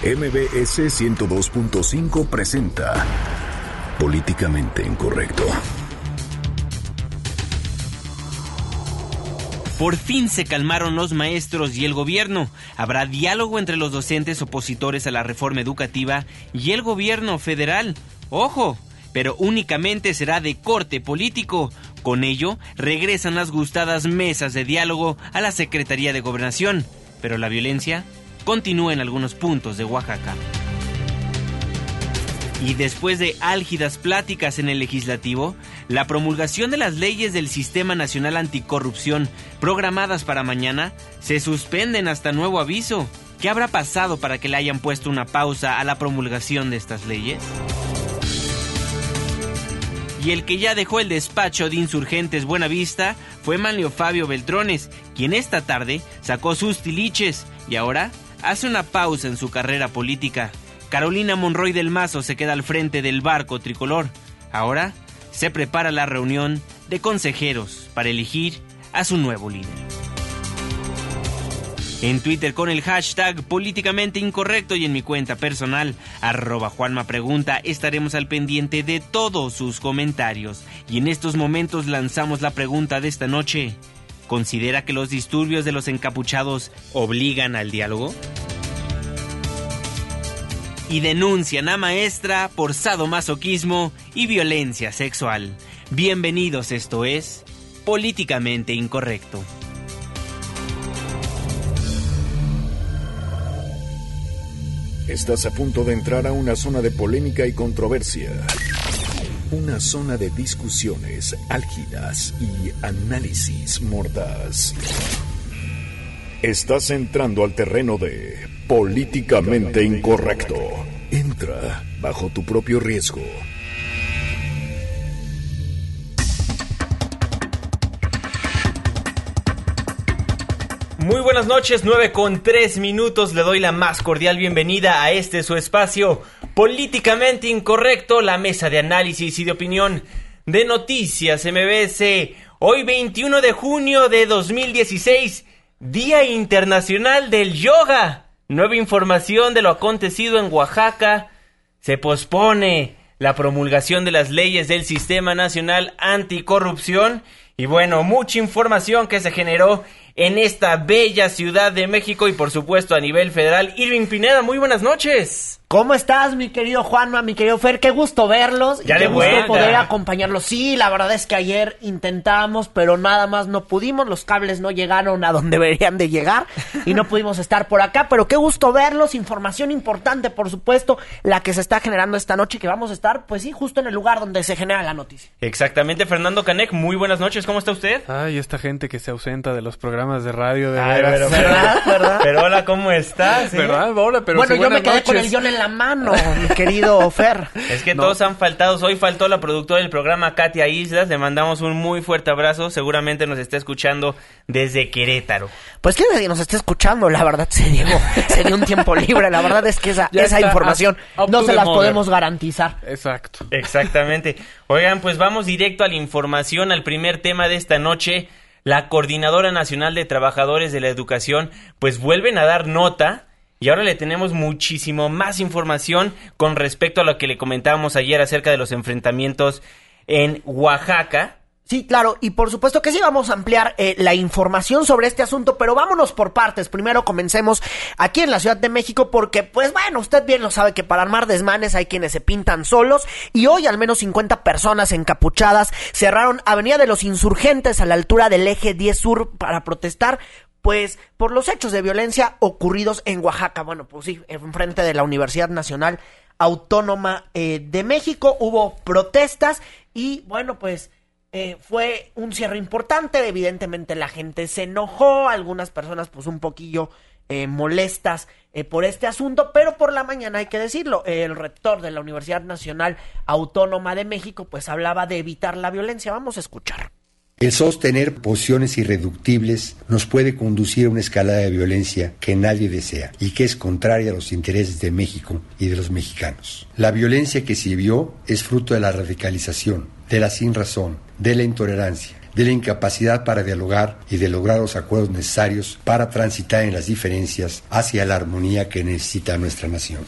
MBS 102.5 presenta Políticamente Incorrecto. Por fin se calmaron los maestros y el gobierno. Habrá diálogo entre los docentes opositores a la reforma educativa y el gobierno federal. Ojo, pero únicamente será de corte político. Con ello, regresan las gustadas mesas de diálogo a la Secretaría de Gobernación. Pero la violencia continúa en algunos puntos de Oaxaca. Y después de álgidas pláticas en el legislativo, la promulgación de las leyes del Sistema Nacional Anticorrupción programadas para mañana se suspenden hasta nuevo aviso. ¿Qué habrá pasado para que le hayan puesto una pausa a la promulgación de estas leyes? Y el que ya dejó el despacho de insurgentes Buenavista fue Manlio Fabio Beltrones, quien esta tarde sacó sus tiliches y ahora hace una pausa en su carrera política. Carolina Monroy del Mazo se queda al frente del barco tricolor. Ahora se prepara la reunión de consejeros para elegir a su nuevo líder. En Twitter con el hashtag políticamente incorrecto y en mi cuenta personal, arroba Juanma Pregunta, estaremos al pendiente de todos sus comentarios. Y en estos momentos lanzamos la pregunta de esta noche. ¿Considera que los disturbios de los encapuchados obligan al diálogo? y denuncian a maestra por sadomasoquismo y violencia sexual. Bienvenidos, esto es Políticamente Incorrecto. Estás a punto de entrar a una zona de polémica y controversia. Una zona de discusiones álgidas y análisis mordaz. Estás entrando al terreno de políticamente incorrecto. Entra bajo tu propio riesgo. Muy buenas noches, 9 con 3 minutos. Le doy la más cordial bienvenida a este su espacio políticamente incorrecto, la mesa de análisis y de opinión de noticias MBS. Hoy 21 de junio de 2016 Día Internacional del Yoga. Nueva información de lo acontecido en Oaxaca. Se pospone la promulgación de las leyes del Sistema Nacional Anticorrupción. Y bueno, mucha información que se generó en esta bella ciudad de México y por supuesto a nivel federal. Irving Pineda, muy buenas noches. ¿Cómo estás, mi querido Juanma, mi querido Fer? Qué gusto verlos. Ya y qué de gusto vuelta. poder acompañarlos. Sí, la verdad es que ayer intentamos, pero nada más no pudimos. Los cables no llegaron a donde deberían de llegar y no pudimos estar por acá. Pero qué gusto verlos. Información importante, por supuesto, la que se está generando esta noche, que vamos a estar, pues sí, justo en el lugar donde se genera la noticia. Exactamente, Fernando Canec, muy buenas noches, ¿cómo está usted? Ay, esta gente que se ausenta de los programas de radio, de Ay, veras. pero, ¿Verdad? ¿Verdad? pero hola, ¿cómo estás? ¿Verdad? Hola, pero bueno, sí, yo me quedé con el guion en la mano, mi querido Fer. Es que No. todos han faltado. Hoy faltó la productora del programa, Katia Islas. Le mandamos un muy fuerte abrazo. Seguramente nos está escuchando desde Querétaro. Pues que nadie nos esté escuchando, la verdad, se Diego. Sería un tiempo libre. La verdad es que esa, Ya esa está información no se las mother. podemos garantizar. Exacto. Exactamente. Oigan, pues vamos directo a la información, al primer tema de esta noche. La Coordinadora Nacional de Trabajadores de la Educación, pues vuelven a dar nota. Y ahora le tenemos muchísimo más información con respecto a lo que le comentábamos ayer acerca de los enfrentamientos en Oaxaca. Sí, claro, y por supuesto que sí vamos a ampliar eh, la información sobre este asunto, pero vámonos por partes. Primero comencemos aquí en la Ciudad de México porque, pues bueno, usted bien lo sabe que para armar desmanes hay quienes se pintan solos y hoy al menos 50 personas encapuchadas cerraron Avenida de los Insurgentes a la altura del eje 10 Sur para protestar pues por los hechos de violencia ocurridos en Oaxaca. Bueno, pues sí, enfrente de la Universidad Nacional Autónoma eh, de México hubo protestas y bueno, pues eh, fue un cierre importante. Evidentemente la gente se enojó, algunas personas pues un poquillo eh, molestas eh, por este asunto, pero por la mañana hay que decirlo, el rector de la Universidad Nacional Autónoma de México pues hablaba de evitar la violencia. Vamos a escuchar. El sostener posiciones irreductibles nos puede conducir a una escalada de violencia que nadie desea y que es contraria a los intereses de México y de los mexicanos. La violencia que se vio es fruto de la radicalización, de la sinrazón, de la intolerancia, de la incapacidad para dialogar y de lograr los acuerdos necesarios para transitar en las diferencias hacia la armonía que necesita nuestra nación.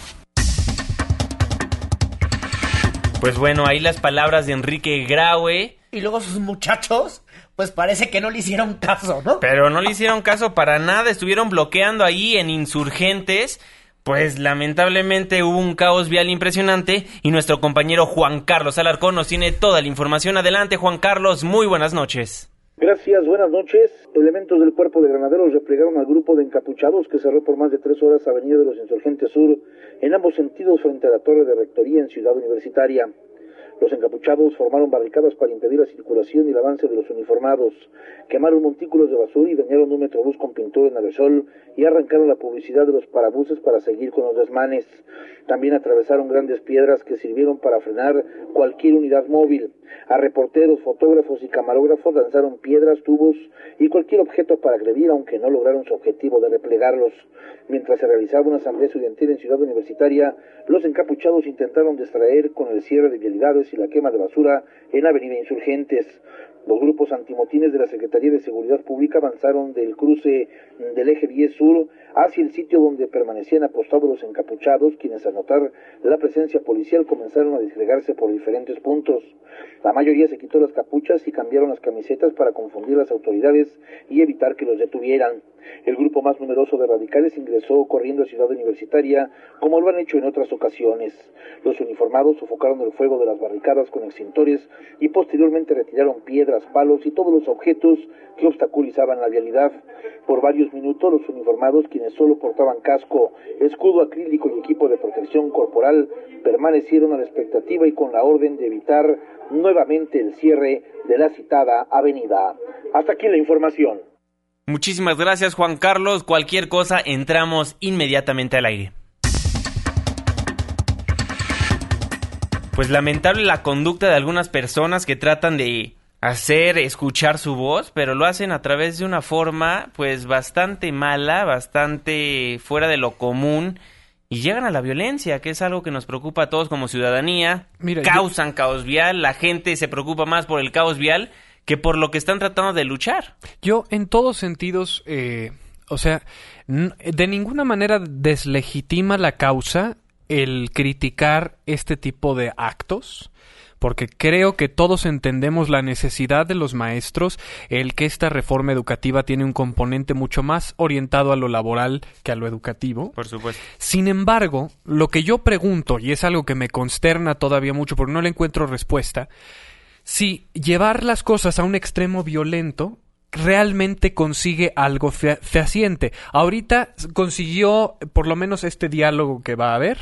Pues bueno, ahí las palabras de Enrique Graue. Y luego sus muchachos, pues parece que no le hicieron caso, ¿no? Pero no le hicieron caso para nada, estuvieron bloqueando ahí en insurgentes. Pues lamentablemente hubo un caos vial impresionante y nuestro compañero Juan Carlos Alarcón nos tiene toda la información. Adelante Juan Carlos, muy buenas noches. Gracias, buenas noches. Elementos del cuerpo de granaderos replegaron al grupo de encapuchados que cerró por más de tres horas Avenida de los Insurgentes Sur en ambos sentidos frente a la torre de rectoría en Ciudad Universitaria. Los encapuchados formaron barricadas para impedir la circulación y el avance de los uniformados, quemaron montículos de basura y dañaron un metrobús con pintura en aerosol y arrancaron la publicidad de los parabuses para seguir con los desmanes. También atravesaron grandes piedras que sirvieron para frenar cualquier unidad móvil. A reporteros, fotógrafos y camarógrafos lanzaron piedras, tubos y cualquier objeto para agredir, aunque no lograron su objetivo de replegarlos. Mientras se realizaba una asamblea estudiantil en Ciudad Universitaria, los encapuchados intentaron distraer con el cierre de vialidades y la quema de basura en Avenida Insurgentes. Los grupos antimotines de la Secretaría de Seguridad Pública avanzaron del cruce del eje 10 sur hacia el sitio donde permanecían apostados los encapuchados, quienes al notar la presencia policial comenzaron a disgregarse por diferentes puntos. La mayoría se quitó las capuchas y cambiaron las camisetas para confundir las autoridades y evitar que los detuvieran. El grupo más numeroso de radicales ingresó corriendo a Ciudad Universitaria, como lo han hecho en otras ocasiones. Los uniformados sofocaron el fuego de las barricadas con extintores y posteriormente retiraron piedras, palos y todos los objetos que obstaculizaban la vialidad. Por varios minutos los uniformados, quienes solo portaban casco, escudo acrílico y equipo de protección corporal, permanecieron a la expectativa y con la orden de evitar nuevamente el cierre de la citada avenida. Hasta aquí la información. Muchísimas gracias Juan Carlos. Cualquier cosa entramos inmediatamente al aire. Pues lamentable la conducta de algunas personas que tratan de hacer escuchar su voz, pero lo hacen a través de una forma pues bastante mala, bastante fuera de lo común y llegan a la violencia, que es algo que nos preocupa a todos como ciudadanía. Causan caos vial, la gente se preocupa más por el caos vial que por lo que están tratando de luchar. Yo en todos sentidos, eh, o sea, de ninguna manera deslegitima la causa el criticar este tipo de actos porque creo que todos entendemos la necesidad de los maestros, el que esta reforma educativa tiene un componente mucho más orientado a lo laboral que a lo educativo. Por supuesto. Sin embargo, lo que yo pregunto, y es algo que me consterna todavía mucho porque no le encuentro respuesta, si llevar las cosas a un extremo violento realmente consigue algo fehaciente. Ahorita consiguió por lo menos este diálogo que va a haber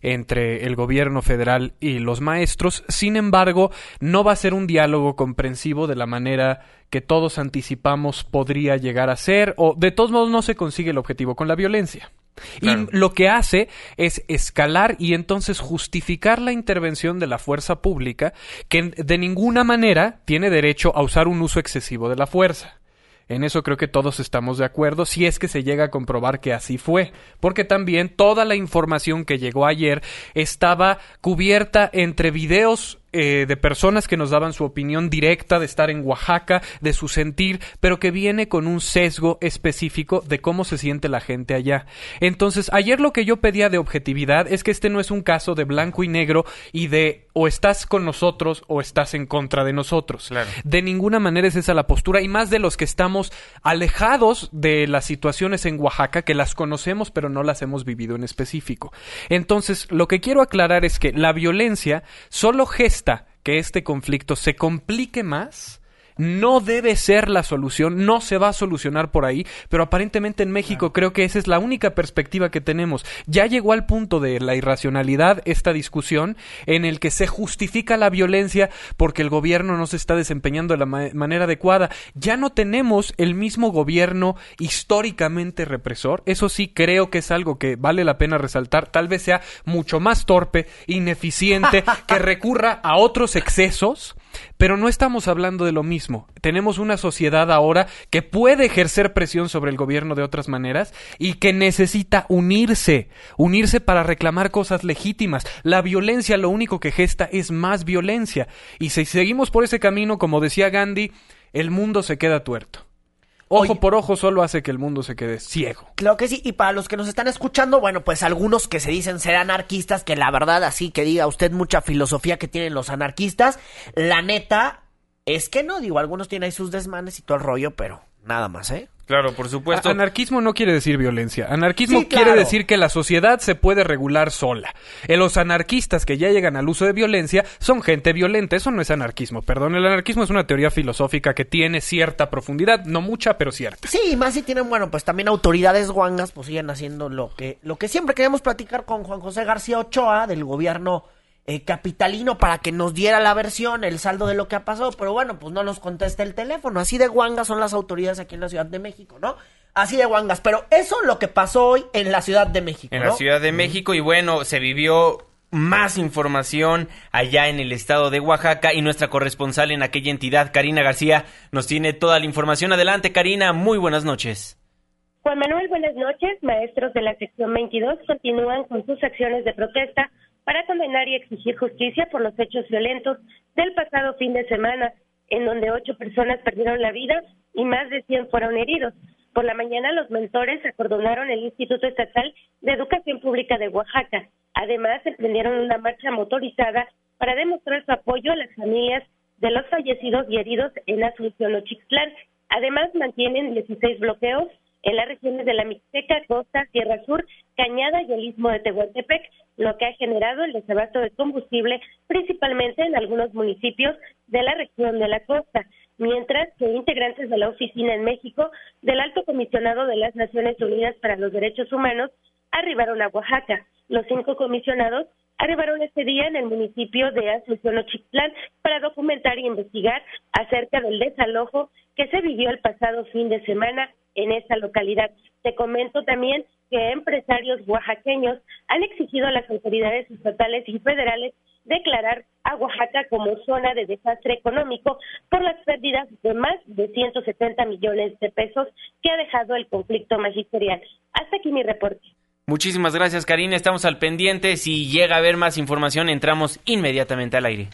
entre el gobierno federal y los maestros. Sin embargo, no va a ser un diálogo comprensivo de la manera que todos anticipamos podría llegar a ser o de todos modos no se consigue el objetivo con la violencia. Y lo que hace es escalar y entonces justificar la intervención de la fuerza pública que de ninguna manera tiene derecho a usar un uso excesivo de la fuerza. En eso creo que todos estamos de acuerdo, si es que se llega a comprobar que así fue, porque también toda la información que llegó ayer estaba cubierta entre videos eh, de personas que nos daban su opinión directa de estar en Oaxaca, de su sentir, pero que viene con un sesgo específico de cómo se siente la gente allá. Entonces, ayer lo que yo pedía de objetividad es que este no es un caso de blanco y negro y de o estás con nosotros o estás en contra de nosotros. De ninguna manera es esa la postura y más de los que estamos alejados de las situaciones en Oaxaca, que las conocemos pero no las hemos vivido en específico. Entonces, lo que quiero aclarar es que la violencia solo gesta que este conflicto se complique más no debe ser la solución, no se va a solucionar por ahí, pero aparentemente en México creo que esa es la única perspectiva que tenemos. Ya llegó al punto de la irracionalidad esta discusión en el que se justifica la violencia porque el gobierno no se está desempeñando de la manera adecuada. Ya no tenemos el mismo gobierno históricamente represor. Eso sí creo que es algo que vale la pena resaltar. Tal vez sea mucho más torpe, ineficiente, que recurra a otros excesos pero no estamos hablando de lo mismo. Tenemos una sociedad ahora que puede ejercer presión sobre el gobierno de otras maneras y que necesita unirse, unirse para reclamar cosas legítimas. La violencia lo único que gesta es más violencia. Y si seguimos por ese camino, como decía Gandhi, el mundo se queda tuerto. Ojo Oye. por ojo solo hace que el mundo se quede ciego. Claro que sí, y para los que nos están escuchando, bueno, pues algunos que se dicen ser anarquistas, que la verdad así que diga usted mucha filosofía que tienen los anarquistas, la neta es que no, digo, algunos tienen ahí sus desmanes y todo el rollo, pero nada más, ¿eh? Claro, por supuesto. Anarquismo no quiere decir violencia. Anarquismo Sí, claro. quiere decir que la sociedad se puede regular sola. Eh, los anarquistas que ya llegan al uso de violencia son gente violenta. Eso no es anarquismo. Perdón, el anarquismo es una teoría filosófica que tiene cierta profundidad, no mucha, pero cierta. Sí, y más si tienen, bueno, pues también autoridades guangas, pues siguen haciendo lo que, lo que siempre queríamos platicar con Juan José García Ochoa del gobierno eh, capitalino para que nos diera la versión, el saldo de lo que ha pasado, pero bueno, pues no nos contesta el teléfono. Así de guangas son las autoridades aquí en la Ciudad de México, ¿no? Así de guangas, pero eso es lo que pasó hoy en la Ciudad de México, En ¿no? la Ciudad de México y bueno, se vivió más información allá en el estado de Oaxaca y nuestra corresponsal en aquella entidad, Karina García, nos tiene toda la información. Adelante, Karina, muy buenas noches. Juan Manuel, buenas noches. Maestros de la sección 22 continúan con sus acciones de protesta para condenar y exigir justicia por los hechos violentos del pasado fin de semana, en donde ocho personas perdieron la vida y más de 100 fueron heridos. Por la mañana, los mentores acordonaron el Instituto Estatal de Educación Pública de Oaxaca. Además, emprendieron una marcha motorizada para demostrar su apoyo a las familias de los fallecidos y heridos en Asunción Ochixtlán. Además, mantienen 16 bloqueos en las regiones de la Mixteca, Costa, Sierra Sur, Cañada y el Istmo de Tehuantepec, lo que ha generado el desabasto de combustible, principalmente en algunos municipios de la región de la costa. Mientras que integrantes de la oficina en México del Alto Comisionado de las Naciones Unidas para los Derechos Humanos arribaron a Oaxaca. Los cinco comisionados arribaron este día en el municipio de Asunción Ochitlán para documentar y investigar acerca del desalojo que se vivió el pasado fin de semana en esa localidad. Te comento también que empresarios oaxaqueños han exigido a las autoridades estatales y federales declarar a Oaxaca como zona de desastre económico por las pérdidas de más de 170 millones de pesos que ha dejado el conflicto magisterial. Hasta aquí mi reporte. Muchísimas gracias, Karina. Estamos al pendiente. Si llega a haber más información, entramos inmediatamente al aire.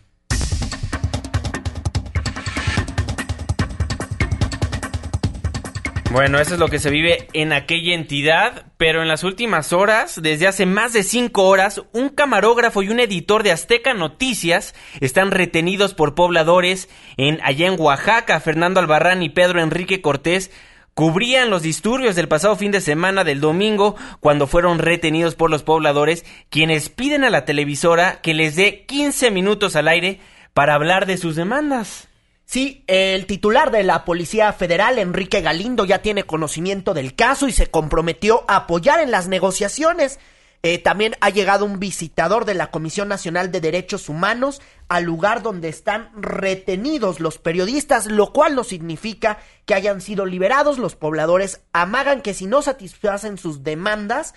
Bueno, eso es lo que se vive en aquella entidad, pero en las últimas horas, desde hace más de cinco horas, un camarógrafo y un editor de Azteca Noticias están retenidos por pobladores en allá en Oaxaca. Fernando Albarrán y Pedro Enrique Cortés cubrían los disturbios del pasado fin de semana del domingo cuando fueron retenidos por los pobladores, quienes piden a la televisora que les dé 15 minutos al aire para hablar de sus demandas. Sí, el titular de la Policía Federal, Enrique Galindo, ya tiene conocimiento del caso y se comprometió a apoyar en las negociaciones. Eh, también ha llegado un visitador de la Comisión Nacional de Derechos Humanos al lugar donde están retenidos los periodistas, lo cual no significa que hayan sido liberados. Los pobladores amagan que si no satisfacen sus demandas,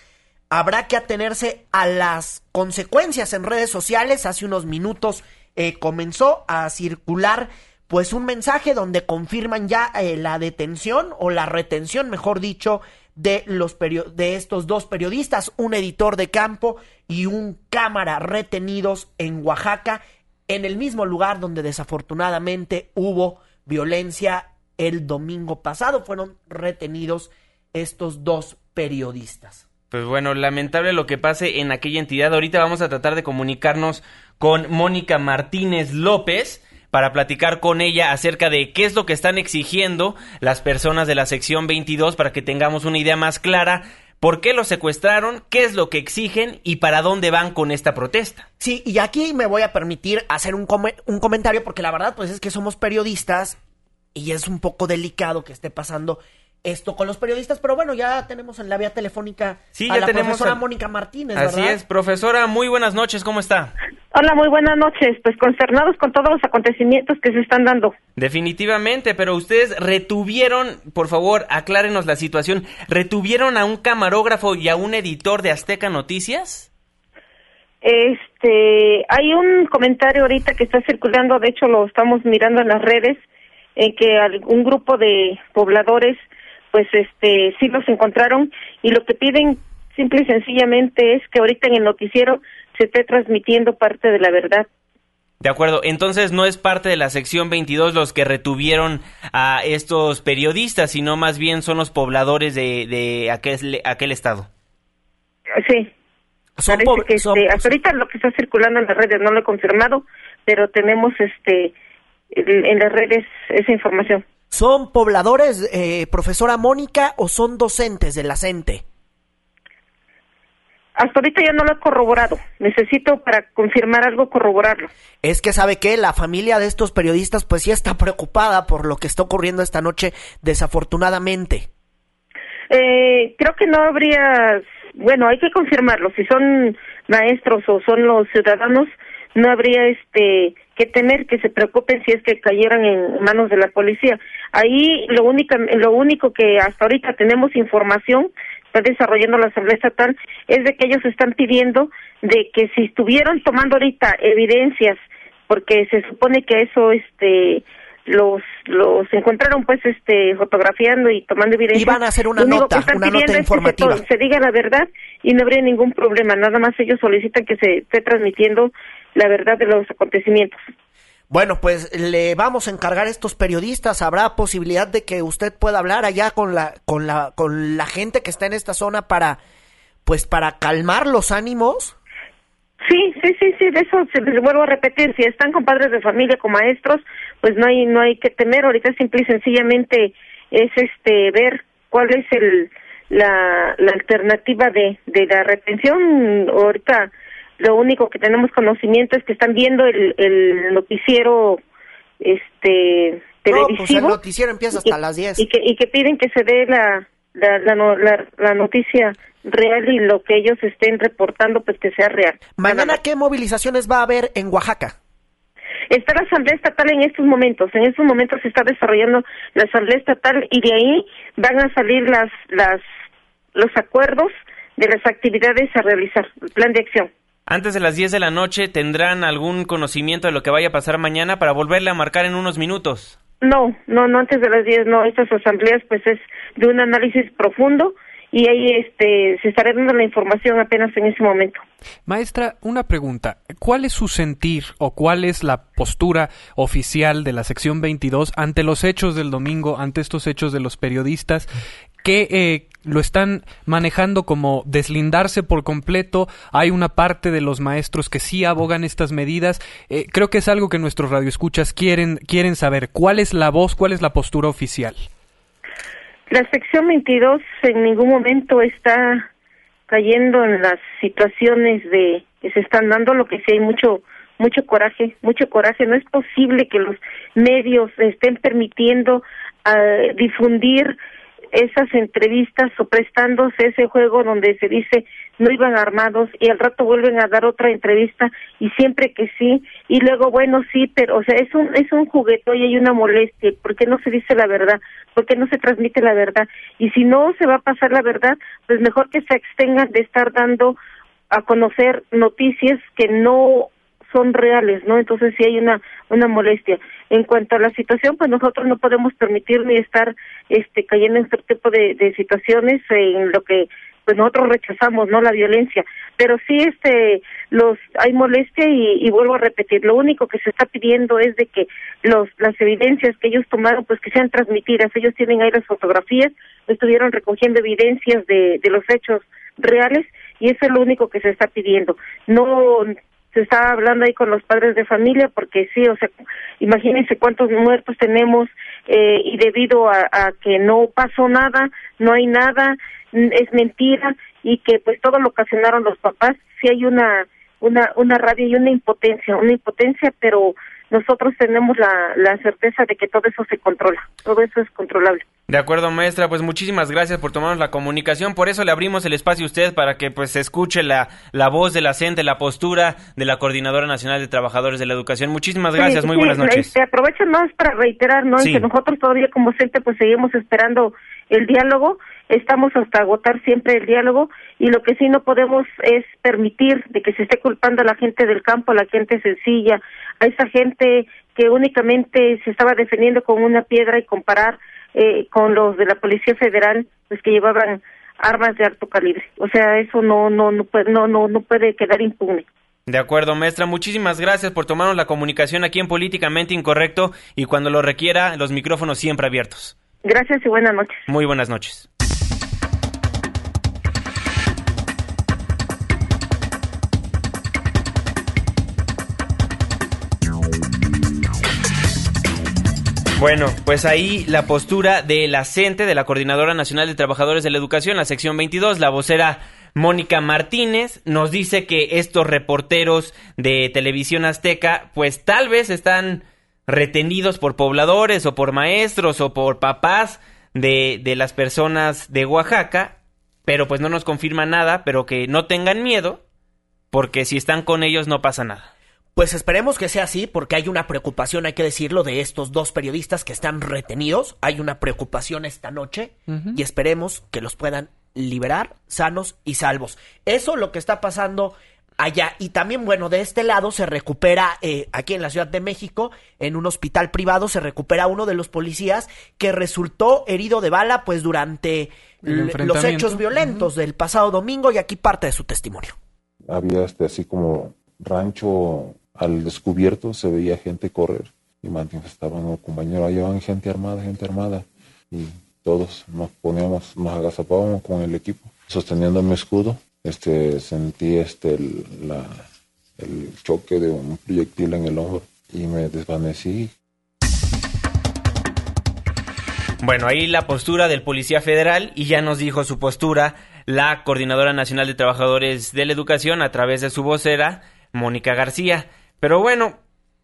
habrá que atenerse a las consecuencias en redes sociales. Hace unos minutos eh, comenzó a circular pues un mensaje donde confirman ya eh, la detención o la retención, mejor dicho, de los de estos dos periodistas, un editor de campo y un cámara retenidos en Oaxaca, en el mismo lugar donde desafortunadamente hubo violencia el domingo pasado. Fueron retenidos estos dos periodistas. Pues bueno, lamentable lo que pase en aquella entidad. Ahorita vamos a tratar de comunicarnos con Mónica Martínez López para platicar con ella acerca de qué es lo que están exigiendo las personas de la sección 22 para que tengamos una idea más clara. Por qué los secuestraron, qué es lo que exigen y para dónde van con esta protesta. Sí, y aquí me voy a permitir hacer un, come- un comentario porque la verdad pues es que somos periodistas y es un poco delicado que esté pasando esto con los periodistas, pero bueno, ya tenemos en la vía telefónica Sí, a ya la tenemos profesora a- Mónica Martínez, Así ¿verdad? es, profesora, muy buenas noches, ¿cómo está? Hola, muy buenas noches. Pues consternados con todos los acontecimientos que se están dando. Definitivamente, pero ustedes retuvieron, por favor, aclárenos la situación, ¿retuvieron a un camarógrafo y a un editor de Azteca Noticias? Este, hay un comentario ahorita que está circulando, de hecho lo estamos mirando en las redes, en que algún grupo de pobladores, pues este, sí los encontraron y lo que piden simple y sencillamente es que ahorita en el noticiero se esté transmitiendo parte de la verdad. De acuerdo, entonces no es parte de la sección 22 los que retuvieron a estos periodistas, sino más bien son los pobladores de, de aquel, aquel estado. Sí. Son que, este, hasta ahorita lo que está circulando en las redes no lo he confirmado, pero tenemos este en las redes esa información. ¿Son pobladores, eh, profesora Mónica, o son docentes de la CENTE? Hasta ahorita ya no lo he corroborado. Necesito para confirmar algo corroborarlo. Es que sabe que la familia de estos periodistas pues sí está preocupada por lo que está ocurriendo esta noche, desafortunadamente. Eh, creo que no habría, bueno, hay que confirmarlo. Si son maestros o son los ciudadanos, no habría este que temer que se preocupen si es que cayeran en manos de la policía. Ahí lo único, lo único que hasta ahorita tenemos información está desarrollando la Asamblea Estatal es de que ellos están pidiendo de que si estuvieron tomando ahorita evidencias porque se supone que eso este los los encontraron pues este fotografiando y tomando evidencias. Iban a hacer una nota, una nota informativa. se, se, diga la verdad y no habría ningún problema, nada más ellos solicitan que se esté transmitiendo la verdad de los acontecimientos. Bueno, pues le vamos a encargar a estos periodistas. ¿Habrá posibilidad de que usted pueda hablar allá con la, con la, con la gente que está en esta zona para, pues, para calmar los ánimos? Sí, sí, sí, sí. De eso se les vuelvo a repetir. Si están con padres de familia, con maestros, pues no hay, no hay que temer. Ahorita simple y sencillamente es este ver cuál es el, la, la alternativa de, de la retención. Ahorita lo único que tenemos conocimiento es que están viendo el, el noticiero este televisivo. No, pues el noticiero empieza hasta las 10. Y que, y que piden que se dé la, la, la, la, noticia real y lo que ellos estén reportando, pues que sea real. ¿Mañana qué movilizaciones va a haber en Oaxaca? Está la Asamblea Estatal en estos momentos. En estos momentos se está desarrollando la Asamblea Estatal y de ahí van a salir las, las, los acuerdos de las actividades a realizar, el plan de acción. Antes de las 10 de la noche, ¿tendrán algún conocimiento de lo que vaya a pasar mañana para volverle a marcar en unos minutos? No, no, no antes de las 10, no. Estas asambleas, pues, es de un análisis profundo y ahí este, se estará dando la información apenas en ese momento. Maestra, una pregunta. ¿Cuál es su sentir o cuál es la postura oficial de la sección 22 ante los hechos del domingo, ante estos hechos de los periodistas? Que eh, lo están manejando como deslindarse por completo. Hay una parte de los maestros que sí abogan estas medidas. Eh, creo que es algo que nuestros radioescuchas quieren, quieren saber. ¿Cuál es la voz, cuál es la postura oficial? La sección 22 en ningún momento está cayendo en las situaciones de que se están dando, lo que sí hay mucho mucho coraje, mucho coraje. No es posible que los medios estén permitiendo uh, difundir esas entrevistas o prestándose ese juego donde se dice no iban armados y al rato vuelven a dar otra entrevista y siempre que sí y luego bueno sí pero o sea es un es un juguete y hay una molestia ¿por qué no se dice la verdad? ¿por qué no se transmite la verdad? y si no se va a pasar la verdad pues mejor que se extengan de estar dando a conocer noticias que no son reales, ¿no? Entonces sí hay una una molestia. En cuanto a la situación, pues nosotros no podemos permitir ni estar este cayendo en este tipo de, de situaciones en lo que pues nosotros rechazamos no la violencia pero sí este los hay molestia y, y, vuelvo a repetir lo único que se está pidiendo es de que los las evidencias que ellos tomaron pues que sean transmitidas ellos tienen ahí las fotografías estuvieron recogiendo evidencias de de los hechos reales y eso es lo único que se está pidiendo no se está hablando ahí con los padres de familia porque sí, o sea, imagínense cuántos muertos tenemos eh, y debido a, a, que no pasó nada, no hay nada, es mentira y que pues todo lo ocasionaron los papás, sí hay una una una rabia y una impotencia, una impotencia, pero nosotros tenemos la, la certeza de que todo eso se controla, todo eso es controlable. De acuerdo, maestra, pues muchísimas gracias por tomarnos la comunicación, por eso le abrimos el espacio a usted para que pues se escuche la, la voz de la CENTE, la postura de la Coordinadora Nacional de Trabajadores de la Educación. Muchísimas gracias, sí, muy sí, buenas noches. Este, aprovecho más para reiterar, ¿no? Sí. que nosotros todavía como CENTE pues seguimos esperando el diálogo, estamos hasta agotar siempre el diálogo y lo que sí no podemos es permitir de que se esté culpando a la gente del campo, a la gente sencilla, a esa gente que únicamente se estaba defendiendo con una piedra y comparar eh, con los de la Policía Federal, pues que llevaban armas de alto calibre. O sea, eso no no no puede no no no puede quedar impune. De acuerdo, maestra. Muchísimas gracias por tomarnos la comunicación aquí en Políticamente Incorrecto y cuando lo requiera, los micrófonos siempre abiertos. Gracias y buenas noches. Muy buenas noches. Bueno, pues ahí la postura de la CENTE, de la Coordinadora Nacional de Trabajadores de la Educación, la sección 22, la vocera Mónica Martínez nos dice que estos reporteros de Televisión Azteca, pues tal vez están retenidos por pobladores o por maestros o por papás de, de las personas de Oaxaca, pero pues no nos confirma nada, pero que no tengan miedo, porque si están con ellos no pasa nada. Pues esperemos que sea así, porque hay una preocupación, hay que decirlo, de estos dos periodistas que están retenidos. Hay una preocupación esta noche y esperemos que los puedan liberar sanos y salvos. Eso lo que está pasando allá. Y también, bueno, de este lado se recupera, eh, aquí en la Ciudad de México, en un hospital privado, se recupera uno de los policías que resultó herido de bala, pues durante los hechos violentos del pasado domingo y aquí parte de su testimonio. Había este así como rancho al descubierto, se veía gente correr y manifestaban, no, compañero, ahí van gente armada, gente armada. Y todos nos poníamos, nos agazapábamos con el equipo, sosteniendo mi escudo. Este, sentí este, el, la, el choque de un proyectil en el hombro y me desvanecí. Bueno, ahí la postura del Policía Federal y ya nos dijo su postura la Coordinadora Nacional de Trabajadores de la Educación a través de su vocera, Mónica García. Pero bueno,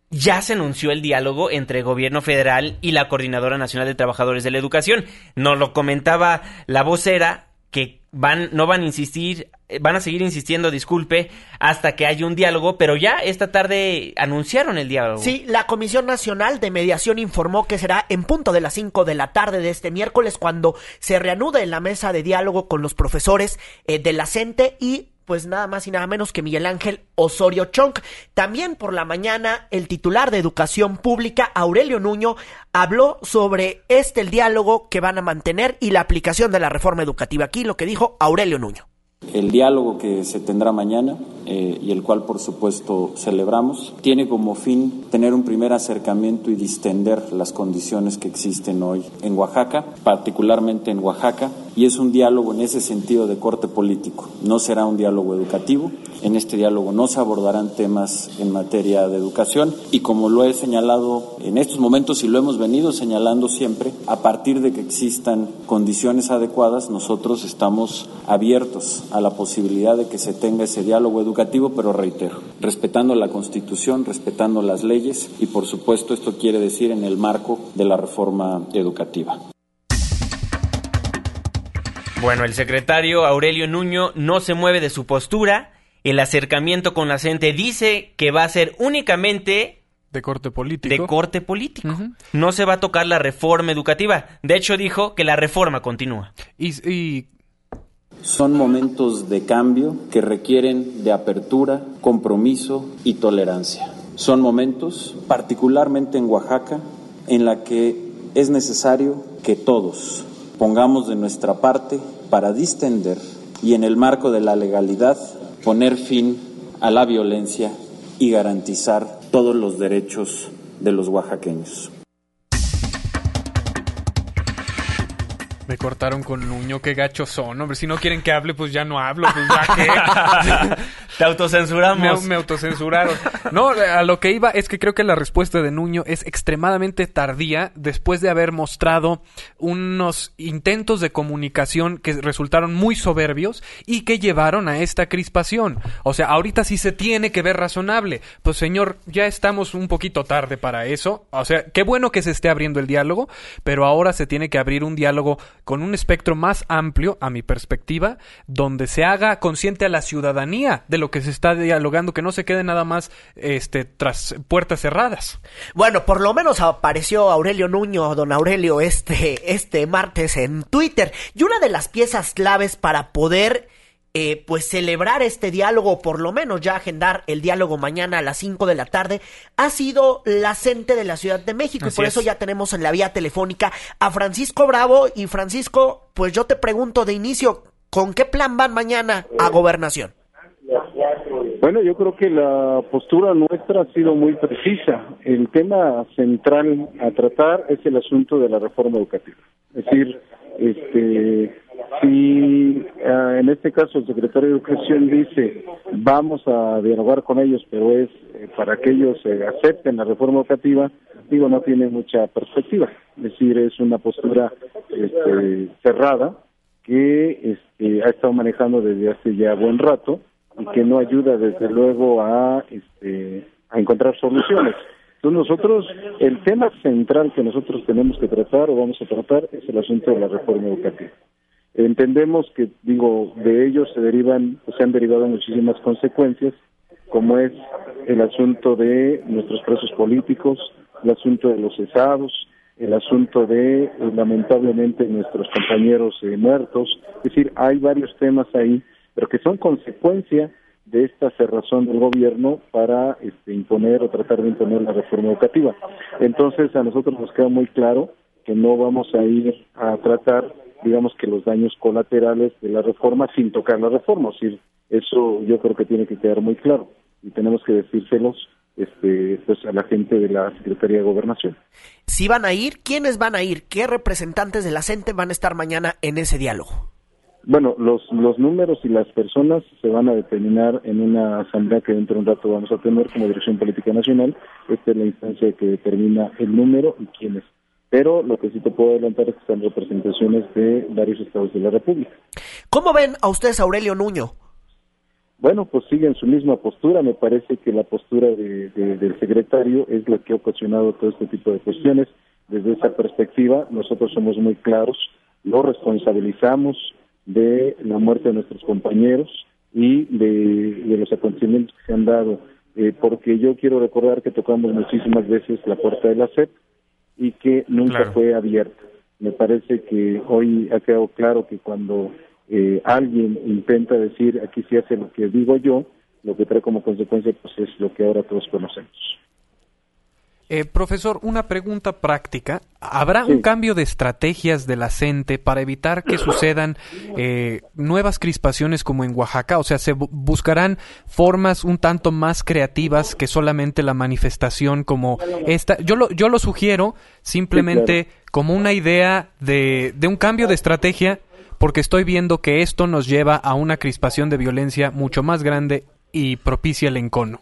ya se anunció el diálogo entre el gobierno federal y la Coordinadora Nacional de Trabajadores de la Educación. Nos lo comentaba la vocera que van no van a insistir van a seguir insistiendo, disculpe, hasta que haya un diálogo, pero ya esta tarde anunciaron el diálogo. Sí, la Comisión Nacional de Mediación informó que será en punto de las 5 de la tarde de este miércoles cuando se reanude en la mesa de diálogo con los profesores eh, de la CENTE y pues nada más y nada menos que Miguel Ángel Osorio Chong. También por la mañana, el titular de Educación Pública, Aurelio Nuño, habló sobre este el diálogo que van a mantener y la aplicación de la reforma educativa. Aquí lo que dijo Aurelio Nuño. El diálogo que se tendrá mañana eh, y el cual por supuesto celebramos tiene como fin tener un primer acercamiento y distender las condiciones que existen hoy en Oaxaca, particularmente en Oaxaca, y es un diálogo en ese sentido de corte político. No será un diálogo educativo, en este diálogo no se abordarán temas en materia de educación y como lo he señalado en estos momentos y lo hemos venido señalando siempre, a partir de que existan condiciones adecuadas, nosotros estamos abiertos a la posibilidad de que se tenga ese diálogo educativo, pero reitero, respetando la Constitución, respetando las leyes y por supuesto esto quiere decir en el marco de la reforma educativa. Bueno, el secretario Aurelio Nuño no se mueve de su postura. El acercamiento con la gente dice que va a ser únicamente de corte político. De corte político. No se va a tocar la reforma educativa. De hecho, dijo que la reforma continúa. Y, y, Son momentos de cambio que requieren de apertura, compromiso y tolerancia. Son momentos, particularmente en Oaxaca, en la que es necesario que todos pongamos de nuestra parte para distender y en el marco de la legalidad poner fin a la violencia y garantizar todos los derechos de los oaxaqueños. Me cortaron con Nuño, qué gachos son. Hombre, si no quieren que hable, pues ya no hablo, pues ya que. Te autocensuramos. Me, autocensuraron. No, a lo que iba es que creo que la respuesta de Nuño es extremadamente tardía después de haber mostrado unos intentos de comunicación que resultaron muy soberbios y que llevaron a esta crispación. O sea, ahorita sí se tiene que ver razonable. Pues señor, ya estamos un poquito tarde para eso. O sea, qué bueno que se esté abriendo el diálogo, pero ahora se tiene que abrir un diálogo con un espectro más amplio, a mi perspectiva, donde se haga consciente a la ciudadanía de lo que se está dialogando, que no se quede nada más este, tras puertas cerradas. Bueno, por lo menos apareció Aurelio Nuño, don Aurelio, este, este martes en Twitter. Y una de las piezas claves para poder eh, pues celebrar este diálogo, por lo menos ya agendar el diálogo mañana a las 5 de la tarde, ha sido la CENTE de la Ciudad de México. Así y por es. eso ya tenemos en la vía telefónica a Francisco Bravo. Y Francisco, pues yo te pregunto de inicio, ¿con qué plan van mañana a gobernación? Bueno, yo creo que la postura nuestra ha sido muy precisa. El tema central a tratar es el asunto de la reforma educativa. Es decir, este, si uh, en este caso el secretario de Educación dice vamos a dialogar con ellos, pero es eh, para que ellos eh, acepten la reforma educativa, digo, no tiene mucha perspectiva. Es decir, es una postura este, cerrada que este, ha estado manejando desde hace ya buen rato y que no ayuda desde luego a, este, a encontrar soluciones. Entonces nosotros, el tema central que nosotros tenemos que tratar o vamos a tratar es el asunto de la reforma educativa. Entendemos que, digo, de ellos se derivan, o se han derivado muchísimas consecuencias, como es el asunto de nuestros presos políticos, el asunto de los cesados, el asunto de, eh, lamentablemente, nuestros compañeros eh, muertos. Es decir, hay varios temas ahí, pero que son consecuencia de esta cerrazón del gobierno para este, imponer o tratar de imponer la reforma educativa. Entonces, a nosotros nos queda muy claro que no vamos a ir a tratar, digamos que los daños colaterales de la reforma sin tocar la reforma. Es decir, eso yo creo que tiene que quedar muy claro y tenemos que decírselos este, pues a la gente de la Secretaría de Gobernación. Si van a ir, ¿quiénes van a ir? ¿Qué representantes de la CENTE van a estar mañana en ese diálogo? Bueno, los, los números y las personas se van a determinar en una asamblea que dentro de un rato vamos a tener como Dirección Política Nacional. Esta es la instancia que determina el número y quiénes. Pero lo que sí te puedo adelantar es que están representaciones de varios estados de la República. ¿Cómo ven a ustedes Aurelio Nuño? Bueno, pues siguen su misma postura. Me parece que la postura de, de, del secretario es la que ha ocasionado todo este tipo de cuestiones. Desde esa perspectiva, nosotros somos muy claros, lo responsabilizamos, de la muerte de nuestros compañeros y de, de los acontecimientos que se han dado, eh, porque yo quiero recordar que tocamos muchísimas veces la puerta de la SEP y que nunca claro. fue abierta. Me parece que hoy ha quedado claro que cuando eh, alguien intenta decir aquí se hace lo que digo yo, lo que trae como consecuencia pues es lo que ahora todos conocemos. Eh, profesor, una pregunta práctica. ¿Habrá sí. un cambio de estrategias de la CENTE para evitar que sucedan eh, nuevas crispaciones como en Oaxaca? O sea, ¿se bu buscarán formas un tanto más creativas que solamente la manifestación como esta? Yo lo, yo lo sugiero simplemente sí, claro. como una idea de, de un cambio de estrategia porque estoy viendo que esto nos lleva a una crispación de violencia mucho más grande y propicia el encono.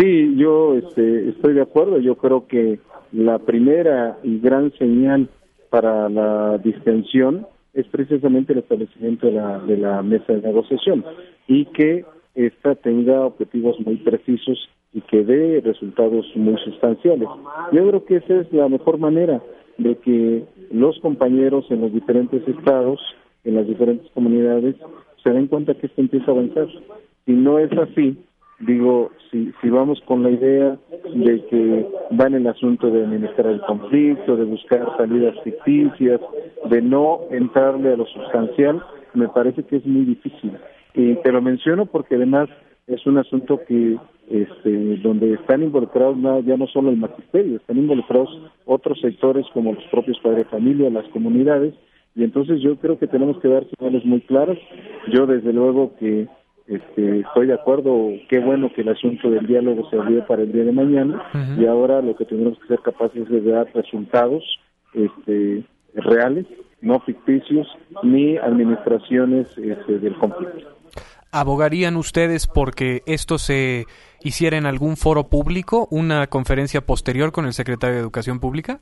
Sí, yo este, estoy de acuerdo. Yo creo que la primera y gran señal para la distensión es precisamente el establecimiento de la, de la mesa de negociación y que ésta tenga objetivos muy precisos y que dé resultados muy sustanciales. Yo creo que esa es la mejor manera de que los compañeros en los diferentes estados, en las diferentes comunidades, se den cuenta que esto empieza a avanzar. Si no es así, digo, si, si vamos con la idea de que va en el asunto de administrar el conflicto, de buscar salidas ficticias, de no entrarle a lo sustancial, me parece que es muy difícil. Y te lo menciono porque además es un asunto que este, donde están involucrados ya no solo el magisterio, están involucrados otros sectores como los propios padres de familia, las comunidades, y entonces yo creo que tenemos que dar señales muy claras. Yo desde luego que este, estoy de acuerdo, qué bueno que el asunto del diálogo se abrió para el día de mañana uh -huh. y ahora lo que tenemos que ser capaces es de dar resultados este, reales, no ficticios, ni administraciones este, del conflicto. ¿Abogarían ustedes porque esto se hiciera en algún foro público, una conferencia posterior con el secretario de Educación Pública?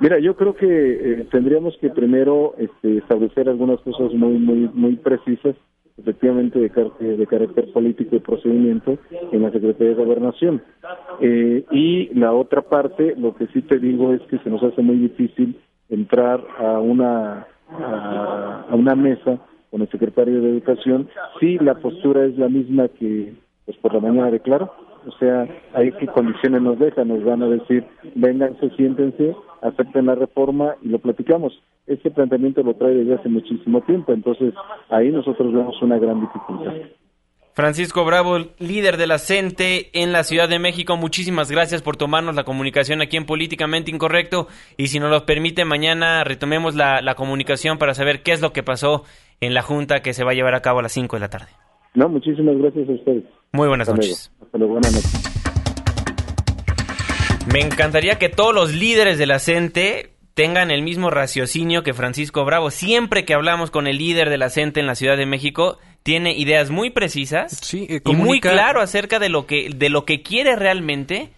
Mira, yo creo que eh, tendríamos que primero este, establecer algunas cosas muy, muy, muy precisas efectivamente de, car de carácter político y procedimiento en la Secretaría de Gobernación. Eh, y la otra parte, lo que sí te digo es que se nos hace muy difícil entrar a una, a, a una mesa con el secretario de Educación si la postura es la misma que pues por la mañana declaro. O sea, hay qué condiciones nos dejan, nos van a decir, vénganse, siéntense, acepten la reforma y lo platicamos. Este planteamiento lo trae desde hace muchísimo tiempo, entonces ahí nosotros vemos una gran dificultad. Francisco Bravo, líder de la CENTE en la Ciudad de México, muchísimas gracias por tomarnos la comunicación aquí en Políticamente Incorrecto y si nos lo permite, mañana retomemos la, la comunicación para saber qué es lo que pasó en la Junta que se va a llevar a cabo a las 5 de la tarde. No, muchísimas gracias a ustedes. Muy buenas Hasta luego. noches. Hasta luego, buenas noches. Me encantaría que todos los líderes de la CENTE tengan el mismo raciocinio que Francisco Bravo. Siempre que hablamos con el líder de la CENTE en la Ciudad de México, tiene ideas muy precisas Sí, eh, y muy claro acerca de lo que de lo que quiere realmente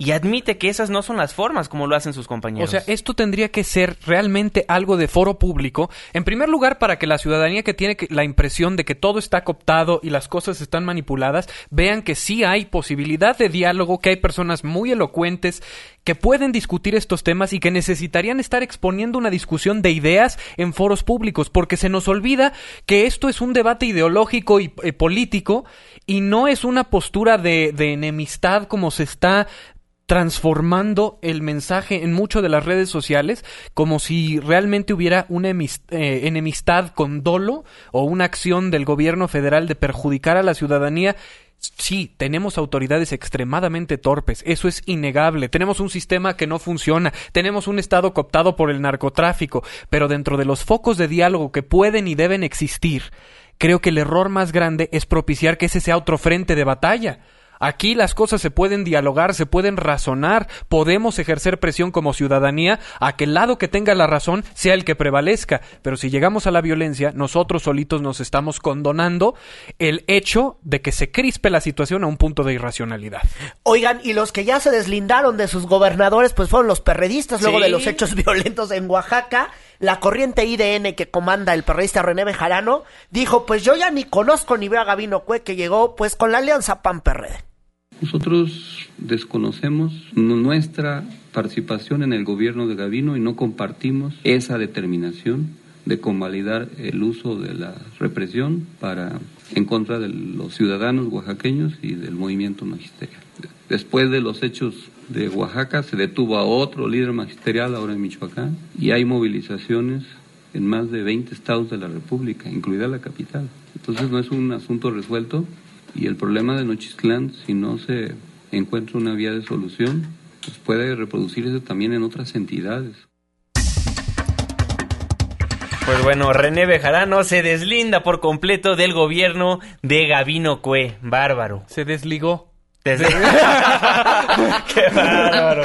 y admite que esas no son las formas como lo hacen sus O compañeros. sea, esto tendría que ser realmente algo de foro público. En primer lugar, para que la ciudadanía que tiene la impresión de que todo está cooptado y las cosas están manipuladas, vean que sí hay posibilidad de diálogo, que hay personas muy elocuentes que pueden discutir estos temas y que necesitarían estar exponiendo una discusión de ideas en foros públicos, porque se nos olvida que esto es un debate ideológico y eh, político y no es una postura de enemistad como se está transformando el mensaje en mucho de las redes sociales como si realmente hubiera una eh, enemistad con dolo o una acción del gobierno federal de perjudicar a la ciudadanía. Sí, tenemos autoridades extremadamente torpes, eso es innegable. Tenemos un sistema que no funciona, tenemos un Estado cooptado por el narcotráfico, pero dentro de los focos de diálogo que pueden y deben existir, creo que el error más grande es propiciar que ese sea otro frente de batalla. Aquí las cosas se pueden dialogar, se pueden razonar, podemos ejercer presión como ciudadanía a que el lado que tenga la razón sea el que prevalezca. Pero si llegamos a la violencia, nosotros solitos nos estamos condonando el hecho de que se crispe la situación a un punto de irracionalidad. Oigan, y los que ya se deslindaron de sus gobernadores, pues fueron los perredistas, luego Sí. de los hechos violentos en Oaxaca. La corriente IDN que comanda el perredista René Bejarano dijo, pues yo ya ni conozco ni veo a Gabino Cue que llegó pues con la alianza PAN-PRD. Nosotros desconocemos nu- nuestra participación en el gobierno de Gavino y no compartimos esa determinación de convalidar el uso de la represión para en contra de los ciudadanos oaxaqueños y del movimiento magisterial. Después de los hechos de Oaxaca se detuvo a otro líder magisterial ahora en Michoacán y hay movilizaciones en más de 20 estados de la República, incluida la capital. Entonces no es un asunto resuelto y el problema de Nochistlán, si no se encuentra una vía de solución, pues puede reproducirse también en otras entidades. Pues bueno, René Bejarano se deslinda por completo del gobierno de Gavino Cue. Bárbaro. Se desligó. Desde- Qué bárbaro.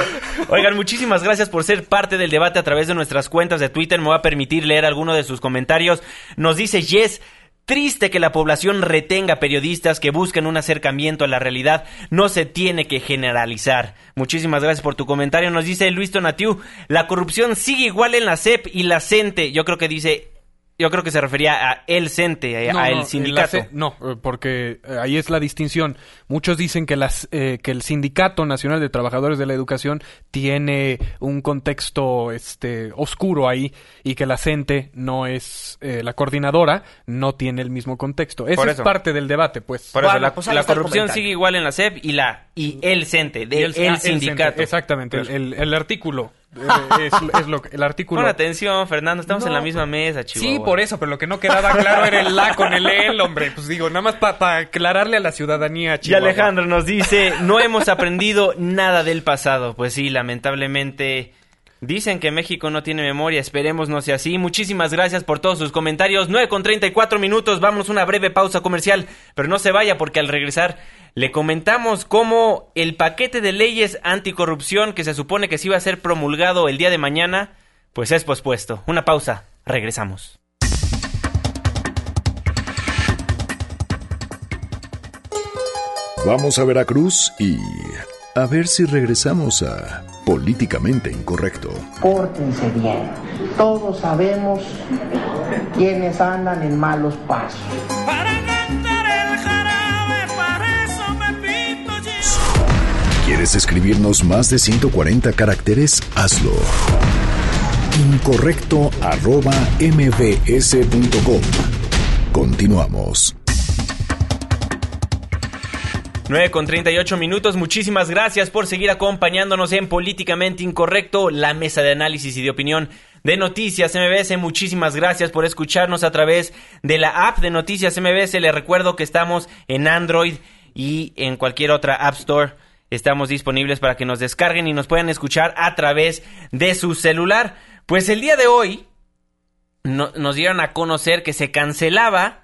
Oigan, muchísimas gracias por ser parte del debate a través de nuestras cuentas de Twitter. Me voy a permitir leer alguno de sus comentarios. Nos dice Yes. Triste que la población retenga periodistas que busquen un acercamiento a la realidad. No se tiene que generalizar. Muchísimas gracias por tu comentario. Nos dice Luis Tonatiu. La corrupción sigue igual en la CEP y la CENTE. Yo creo que dice. Yo creo que se refería a el CENTE, a, No, a no, el sindicato. la C- no, eh, porque eh, ahí es la distinción. Muchos dicen que, las, eh, que el Sindicato Nacional de Trabajadores de la Educación tiene un contexto este, oscuro ahí y que la CENTE no es eh, la coordinadora, no tiene el mismo contexto. Ese es parte del debate, pues. Por eso, Bueno, la, pues la corrupción sigue igual en la CEP y la y el CENTE, de Y el, ah, el sindicato. CENTE, exactamente, el, el- el artículo. Es, es lo que- el artículo. Pon atención, Fernando, estamos No, en la misma mesa, Chihuahua. Sí, por eso, pero lo que no quedaba claro era el la con el el, hombre. Pues digo, nada más para aclararle a la ciudadanía. Y Chihuahua. Alejandro nos dice, no hemos aprendido nada del pasado. Pues sí, lamentablemente dicen que México no tiene memoria, esperemos no sea así. Muchísimas gracias por todos sus comentarios. 9 con 34 minutos, vámonos a una breve pausa comercial, pero no se vaya porque al regresar le comentamos cómo el paquete de leyes anticorrupción que se supone que se iba a ser promulgado el día de mañana, pues es pospuesto. Una pausa, regresamos. Vamos a Veracruz y a ver si regresamos a Políticamente Incorrecto. Pórtense bien. Todos sabemos quienes andan en malos pasos. ¿Quieres escribirnos más de 140 caracteres? Hazlo. Incorrecto arroba mbs.com. Continuamos. 9 con 38 minutos, muchísimas gracias por seguir acompañándonos en Políticamente Incorrecto, la mesa de análisis y de opinión de Noticias MBS. Muchísimas gracias por escucharnos a través de la app de Noticias MBS. Les recuerdo que estamos en Android y en cualquier otra App Store. Estamos disponibles para que nos descarguen y nos puedan escuchar a través de su celular. Pues el día de hoy no- nos dieron a conocer que se cancelaba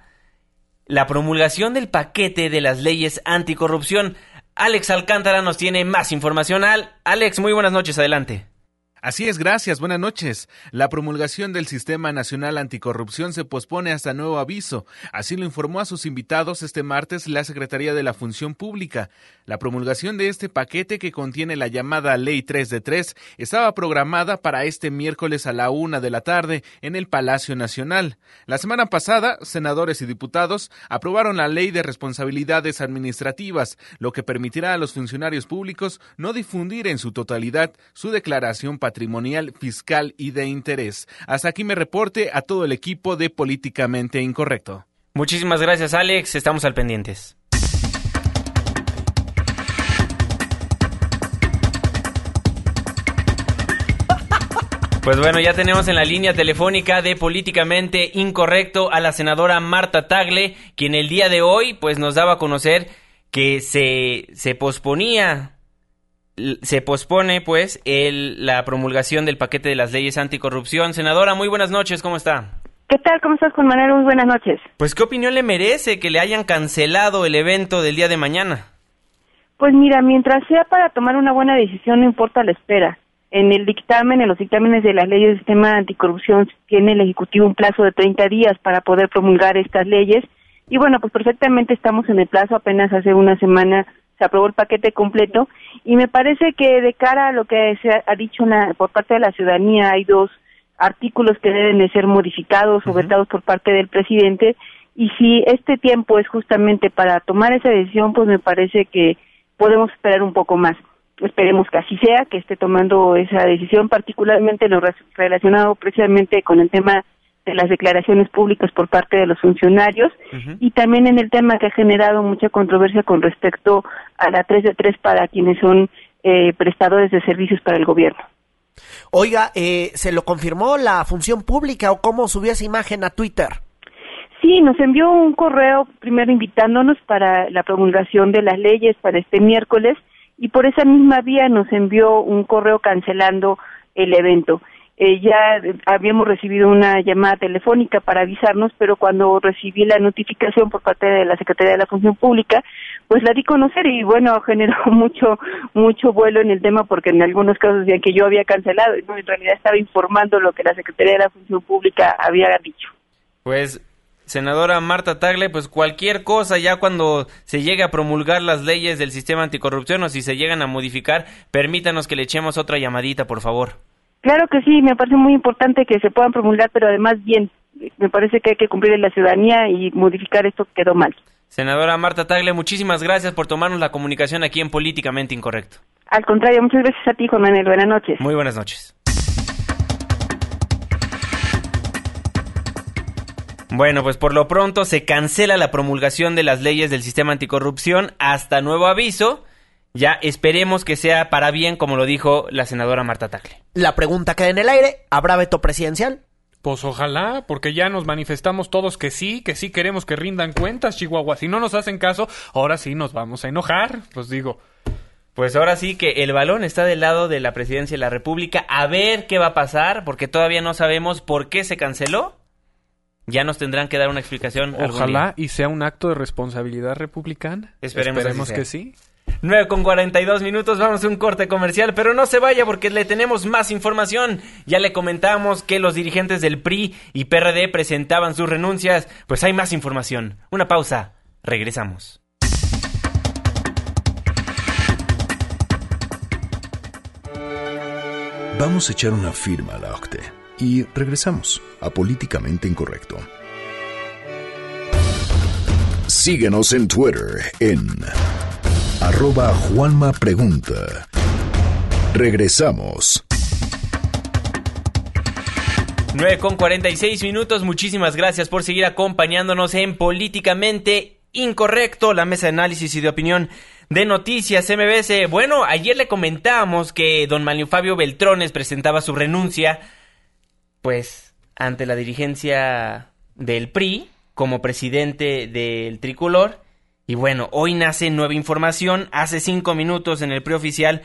la promulgación del paquete de las leyes anticorrupción. Alex Alcántara nos tiene más información. Al Alex, muy buenas noches, adelante. Así es, gracias, buenas noches. La promulgación del Sistema Nacional Anticorrupción se pospone hasta nuevo aviso. Así lo informó a sus invitados este martes la Secretaría de la Función Pública. La promulgación de este paquete que contiene la llamada Ley 3 de 3 estaba programada para este miércoles a la una de la tarde en el Palacio Nacional. La semana pasada, senadores y diputados aprobaron la Ley de Responsabilidades Administrativas, lo que permitirá a los funcionarios públicos no difundir en su totalidad su declaración patrimonial, fiscal y de interés. Hasta aquí me reporte a todo el equipo de Políticamente Incorrecto. Muchísimas gracias, Alex. Estamos al pendientes. Pues bueno, ya tenemos en la línea telefónica de Políticamente Incorrecto a la senadora Marta Tagle, quien el día de hoy pues nos daba a conocer que se, se posponía se pospone pues el, la promulgación del paquete de las leyes anticorrupción. Senadora, muy buenas noches, ¿cómo está? ¿Qué tal? ¿Cómo estás, Juan Manuel? Muy buenas noches. Pues, ¿qué opinión le merece que le hayan cancelado el evento del día de mañana? Pues mira, mientras sea para tomar una buena decisión, no importa la espera. En el dictamen, en los dictámenes de las leyes del sistema anticorrupción, tiene el Ejecutivo un plazo de 30 días para poder promulgar estas leyes. Y bueno, pues perfectamente estamos en el plazo, apenas hace una semana se aprobó el paquete completo. Y me parece que de cara a lo que se ha, dicho por parte de la ciudadanía hay dos artículos que deben de ser modificados o vetados por parte del presidente. Y si este tiempo es justamente para tomar esa decisión pues me parece que podemos esperar un poco más esperemos que así sea que esté tomando esa decisión particularmente lo relacionado precisamente con el tema de las declaraciones públicas por parte de los funcionarios y también en el tema que ha generado mucha controversia con respecto a la 3 de 3 para quienes son eh, prestadores de servicios para el gobierno. Oiga, eh, ¿se lo confirmó la función pública o cómo subió esa imagen a Twitter? Sí, nos envió un correo primero invitándonos para la promulgación de las leyes para este miércoles y por esa misma vía nos envió un correo cancelando el evento. Eh, ya habíamos recibido una llamada telefónica para avisarnos, pero cuando recibí la notificación por parte de la Secretaría de la Función Pública, pues la di conocer y bueno, generó mucho mucho vuelo en el tema porque en algunos casos decían que yo había cancelado, y no, en realidad estaba informando lo que la Secretaría de la Función Pública había dicho. Pues senadora Marta Tagle, pues cualquier cosa ya cuando se llegue a promulgar las leyes del sistema anticorrupción o si se llegan a modificar, permítanos que le echemos otra llamadita, por favor. Claro que sí, me parece muy importante que se puedan promulgar, pero además bien. Me parece que hay que cumplir en la ciudadanía y modificar esto que quedó mal. Senadora Marta Tagle, muchísimas gracias por tomarnos la comunicación aquí en Políticamente Incorrecto. Al contrario, muchas gracias a ti, Juan Manuel. Buenas noches. Muy buenas noches. Bueno, pues por lo pronto se cancela la promulgación de las leyes del sistema anticorrupción hasta nuevo aviso. Ya esperemos que sea para bien, como lo dijo la senadora Marta Tagle. La pregunta queda en el aire. ¿Habrá veto presidencial? Pues ojalá, porque ya nos manifestamos todos que sí, que sí queremos que rindan cuentas, Chihuahua. Si no nos hacen caso, ahora sí nos vamos a enojar, pues digo. Pues ahora sí que el balón está del lado de la presidencia de la República. A ver qué va a pasar, porque todavía no sabemos por qué se canceló. Ya nos tendrán que dar una explicación. Ojalá y sea un acto de responsabilidad republicana. Esperemos, que sí. 9 con 42 minutos, vamos a un corte comercial, pero no se vaya porque le tenemos más información. Ya le comentamos que los dirigentes del PRI y PRD presentaban sus renuncias, pues hay más información. Una pausa, regresamos. Vamos a echar una firma a la OCTE y regresamos a Políticamente Incorrecto. Síguenos en Twitter en arroba Juanma Pregunta. Regresamos. 9 con 46 minutos, muchísimas gracias por seguir acompañándonos en Políticamente Incorrecto, la mesa de análisis y de opinión de Noticias MBS. Bueno, ayer le comentábamos que don Manlio Fabio Beltrones presentaba su renuncia, pues, ante la dirigencia del PRI como presidente del tricolor. Y bueno, hoy nace nueva información. Hace cinco minutos en el preoficial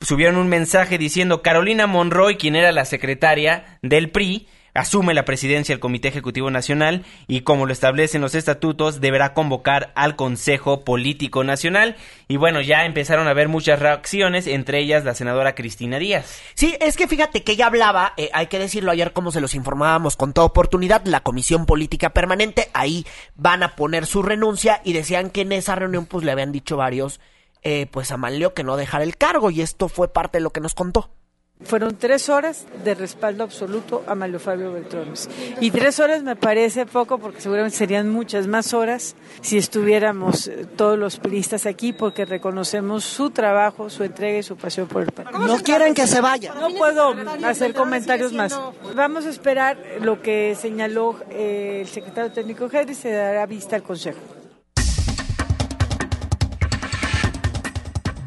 subieron un mensaje diciendo Carolina Monroy, quien era la secretaria del PRI, asume la presidencia del Comité Ejecutivo Nacional y como lo establecen los estatutos deberá convocar al Consejo Político Nacional y bueno, ya empezaron a haber muchas reacciones, entre ellas la senadora Cristina Díaz. Sí, es que fíjate que ella hablaba, eh, hay que decirlo ayer como se los informábamos con toda oportunidad, la Comisión Política Permanente, ahí van a poner su renuncia y decían que en esa reunión pues le habían dicho varios, eh, pues a Manlio que no dejara el cargo y esto fue parte de lo que nos contó. Fueron tres horas de respaldo absoluto a Mario Fabio Beltrones. Y tres horas me parece poco porque seguramente serían muchas más horas si estuviéramos eh, todos los periodistas aquí porque reconocemos su trabajo, su entrega y su pasión por el país. No quieren que se vaya. No puedo hacer comentarios más. Vamos a esperar lo que señaló eh, el secretario técnico Henry, se dará vista al Consejo.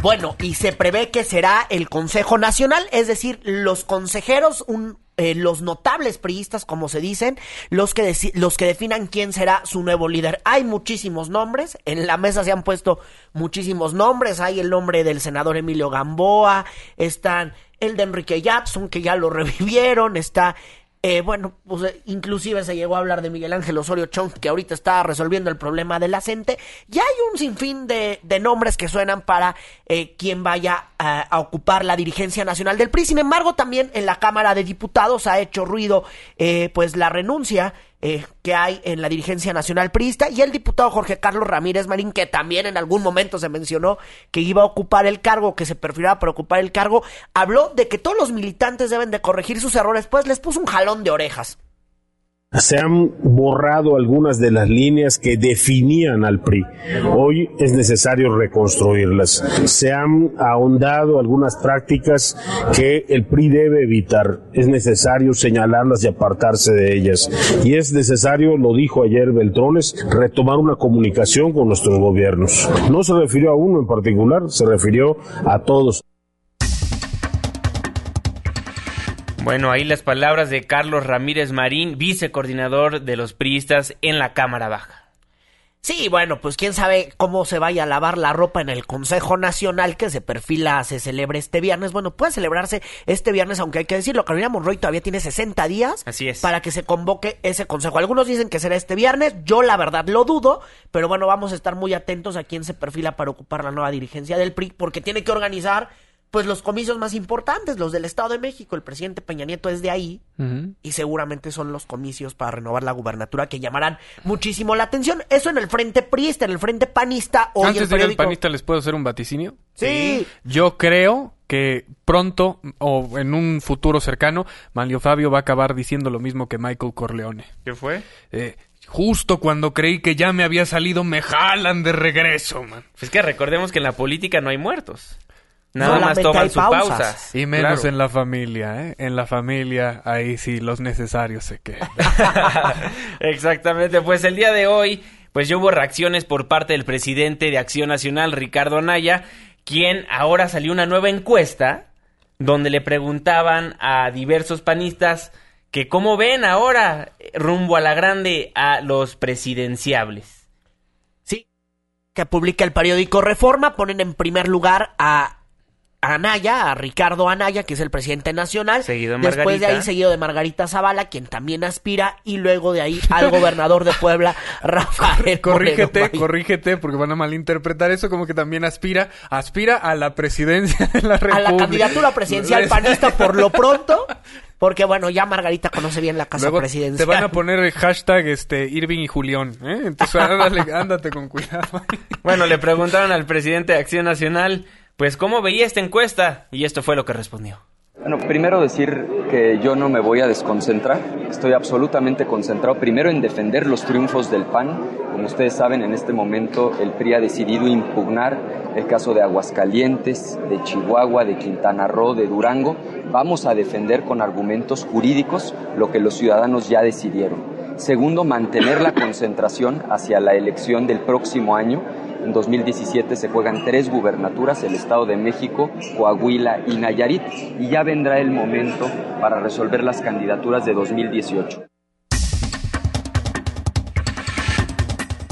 Bueno, y se prevé que será el Consejo Nacional, es decir, los consejeros, un, eh, los notables priistas, como se dicen, los que, los que definan quién será su nuevo líder. Hay muchísimos nombres, en la mesa se han puesto muchísimos nombres, hay el nombre del senador Emilio Gamboa, están el de Enrique Jackson, que ya lo revivieron, está eh, bueno, pues eh, inclusive se llegó a hablar de Miguel Ángel Osorio Chong, que ahorita está resolviendo el problema de la CENTE. Ya hay un sinfín de, de nombres que suenan para eh, quien vaya a, a, ocupar la dirigencia nacional del PRI. Sin embargo, también en la Cámara de Diputados ha hecho ruido eh, pues la renuncia eh, que hay en la dirigencia nacional priista y el diputado Jorge Carlos Ramírez Marín, que también en algún momento se mencionó que iba a ocupar el cargo, que se perfilaba para ocupar el cargo, habló de que todos los militantes deben de corregir sus errores, pues les puso un jalón de orejas. Se han borrado algunas de las líneas que definían al PRI. Hoy es necesario reconstruirlas. Se han ahondado algunas prácticas que el PRI debe evitar. Es necesario señalarlas y apartarse de ellas. Y es necesario, lo dijo ayer Beltrones, retomar una comunicación con nuestros gobiernos. No se refirió a uno en particular, se refirió a todos. Bueno, ahí las palabras de Carlos Ramírez Marín, vicecoordinador de los priistas en la Cámara Baja. Sí, bueno, pues quién sabe cómo se vaya a lavar la ropa en el Consejo Nacional que se perfila, se celebre este viernes. Bueno, puede celebrarse este viernes, aunque hay que decirlo, Carolina Monroy todavía tiene 60 días Así es. para que se convoque ese consejo. Algunos dicen que será este viernes, yo la verdad lo dudo, pero bueno, vamos a estar muy atentos a quién se perfila para ocupar la nueva dirigencia del PRI, porque tiene que organizar pues los comicios más importantes, los del Estado de México. El presidente Peña Nieto es de ahí uh -huh. y seguramente son los comicios para renovar la gubernatura que llamarán muchísimo la atención. Eso en el frente priista, en el frente panista. Hoy Antes el de ir al periódico... panista, ¿les puedo hacer un vaticinio? Sí. Yo creo que pronto o en un futuro cercano, Manlio Fabio va a acabar diciendo lo mismo que Michael Corleone. ¿Qué fue? Eh, Justo cuando creí que ya me había salido, me jalan de regreso, man. Es que recordemos que en la política no hay muertos. Nada más toman sus pausas. pausas. Y menos Claro. en la familia, ¿eh? En la familia, ahí sí, los necesarios se quedan. Exactamente, pues el día de hoy, pues ya hubo reacciones por parte del presidente de Acción Nacional, Ricardo Anaya, quien ahora salió una nueva encuesta donde le preguntaban a diversos panistas que cómo ven ahora rumbo a la grande a los presidenciables. Sí, que publica el periódico Reforma, ponen en primer lugar a Anaya, a Ricardo Anaya, que es el presidente nacional. Seguido de Después de Margarita. ahí, seguido de Margarita Zavala, quien también aspira. Y luego de ahí al gobernador de Puebla, Rafael corrígete, Moreno corrígete, porque van a malinterpretar eso como que también aspira, aspira a la presidencia de la A República. la candidatura presidencial panista por lo pronto. Porque bueno, ya Margarita conoce bien la casa Luego presidencial. te van a poner el hashtag este Irving y Julián, ¿eh? Entonces ándale, ándate con cuidado. Bueno, le preguntaron al presidente de Acción Nacional, pues cómo veía esta encuesta y esto fue lo que respondió. Bueno, primero decir que yo no me voy a desconcentrar. Estoy absolutamente concentrado primero en defender los triunfos del PAN. Como ustedes saben, en este momento el PRI ha decidido impugnar el caso de Aguascalientes, de Chihuahua, de Quintana Roo, de Durango. Vamos a defender con argumentos jurídicos lo que los ciudadanos ya decidieron. Segundo, mantener la concentración hacia la elección del próximo año. En 2017 se juegan tres gubernaturas, el Estado de México, Coahuila y Nayarit, y ya vendrá el momento para resolver las candidaturas de 2018.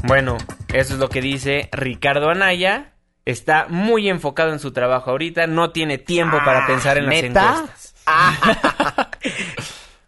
Bueno, eso es lo que dice Ricardo Anaya. Está muy enfocado en su trabajo ahorita, no tiene tiempo para pensar en las encuestas.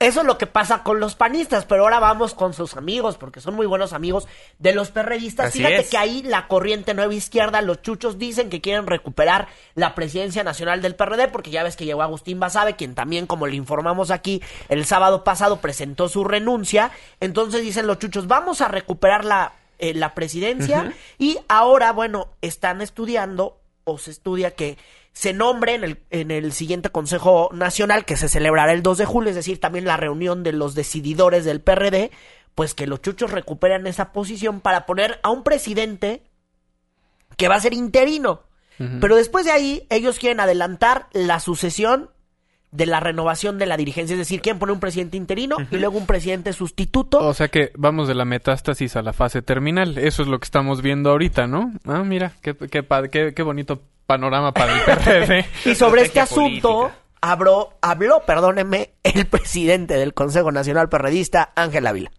Eso es lo que pasa con los panistas, pero ahora vamos con sus amigos, porque son muy buenos amigos de los perredistas. Así Fíjate es. que ahí la corriente nueva izquierda, los chuchos dicen que quieren recuperar la presidencia nacional del PRD, porque ya ves que llegó Agustín Basabe, quien también, como le informamos aquí, el sábado pasado presentó su renuncia. Entonces dicen los chuchos, vamos a recuperar la, eh, la presidencia. Y ahora, bueno, están estudiando o se estudia que se nombre en el, en el siguiente Consejo Nacional que se celebrará el 2 de julio, es decir, también la reunión de los decididores del PRD, pues que los chuchos recuperan esa posición para poner a un presidente que va a ser interino. Pero después de ahí, ellos quieren adelantar la sucesión de la renovación de la dirigencia, es decir, quieren poner un presidente interino y luego un presidente sustituto. O sea que vamos de la metástasis a la fase terminal. Eso es lo que estamos viendo ahorita, ¿no? Ah, mira, qué, qué, qué- qué bonito panorama para el PRD. Y sobre este asunto política. habló, habló, perdónenme, el presidente del Consejo Nacional Perredista, Ángel Ávila.